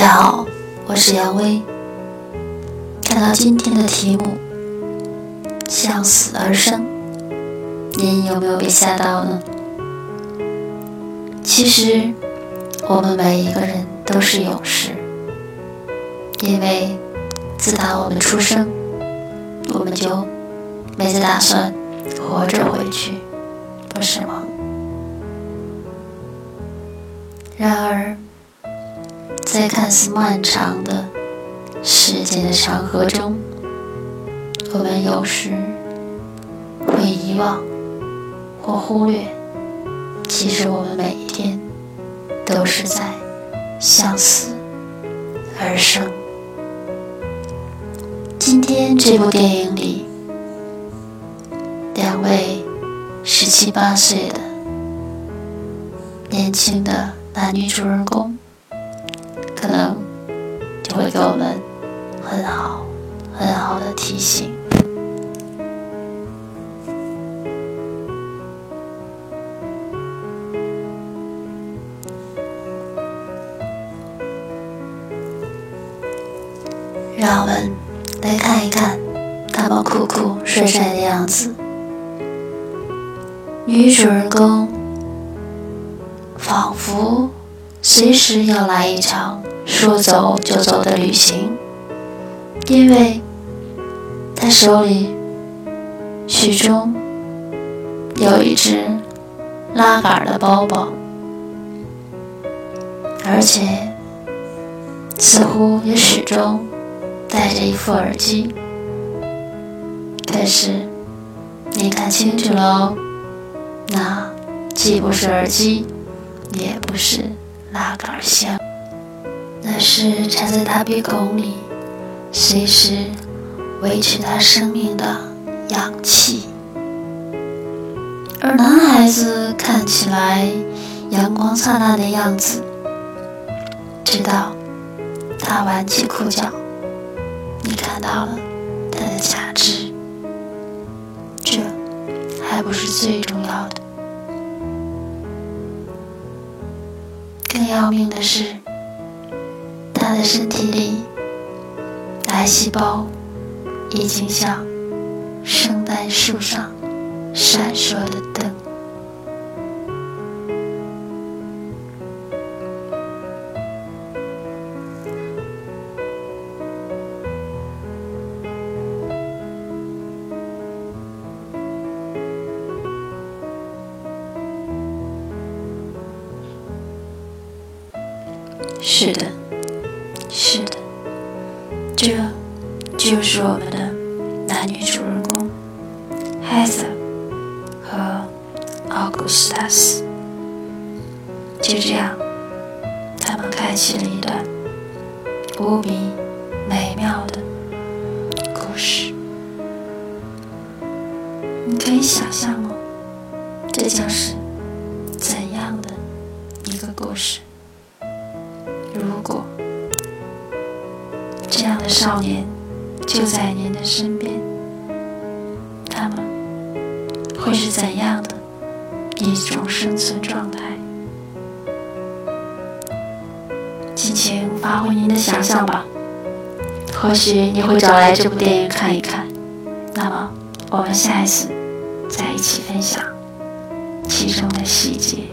大家好，我是杨威。看到今天的题目“向死而生”，您有没有被吓到呢？其实，我们每一个人都是勇士，因为自打我们出生，我们就没再打算活着回去，不是吗？然而，在看似漫长的时间的长河中，我们有时会遗忘或忽略，其实我们每一天都是在向死而生。今天这部电影里，两位十七八岁的年轻的男女主人公。给我们很好、很好的提醒。让我们来看一看他们酷酷帅帅的样子。女主人公仿佛随时要来一场。说走就走的旅行，因为他手里始终有一只拉杆的包包，而且似乎也始终戴着一副耳机。可是你看清楚了哦，那既不是耳机，也不是拉杆箱。那是插在他鼻孔里，随时维持他生命的氧气。而男孩子看起来阳光灿烂的样子，直到他挽起裤脚，你看到了他的假肢。这还不是最重要的，要命的是。他的身体里，癌细胞已经像圣诞树上闪烁的灯。是的。是的，这就是我们的男女主人公 has 和 Augustus。就这样，他们开启了一段无比美妙的故事。你可以想象吗？这将是怎样的一个故事？如果……这样的少年就在您的身边，他们会是怎样的一种生存状态？尽情发挥您的想象吧，或许你会找来这部电影看一看。那么，我们下一次再一起分享其中的细节。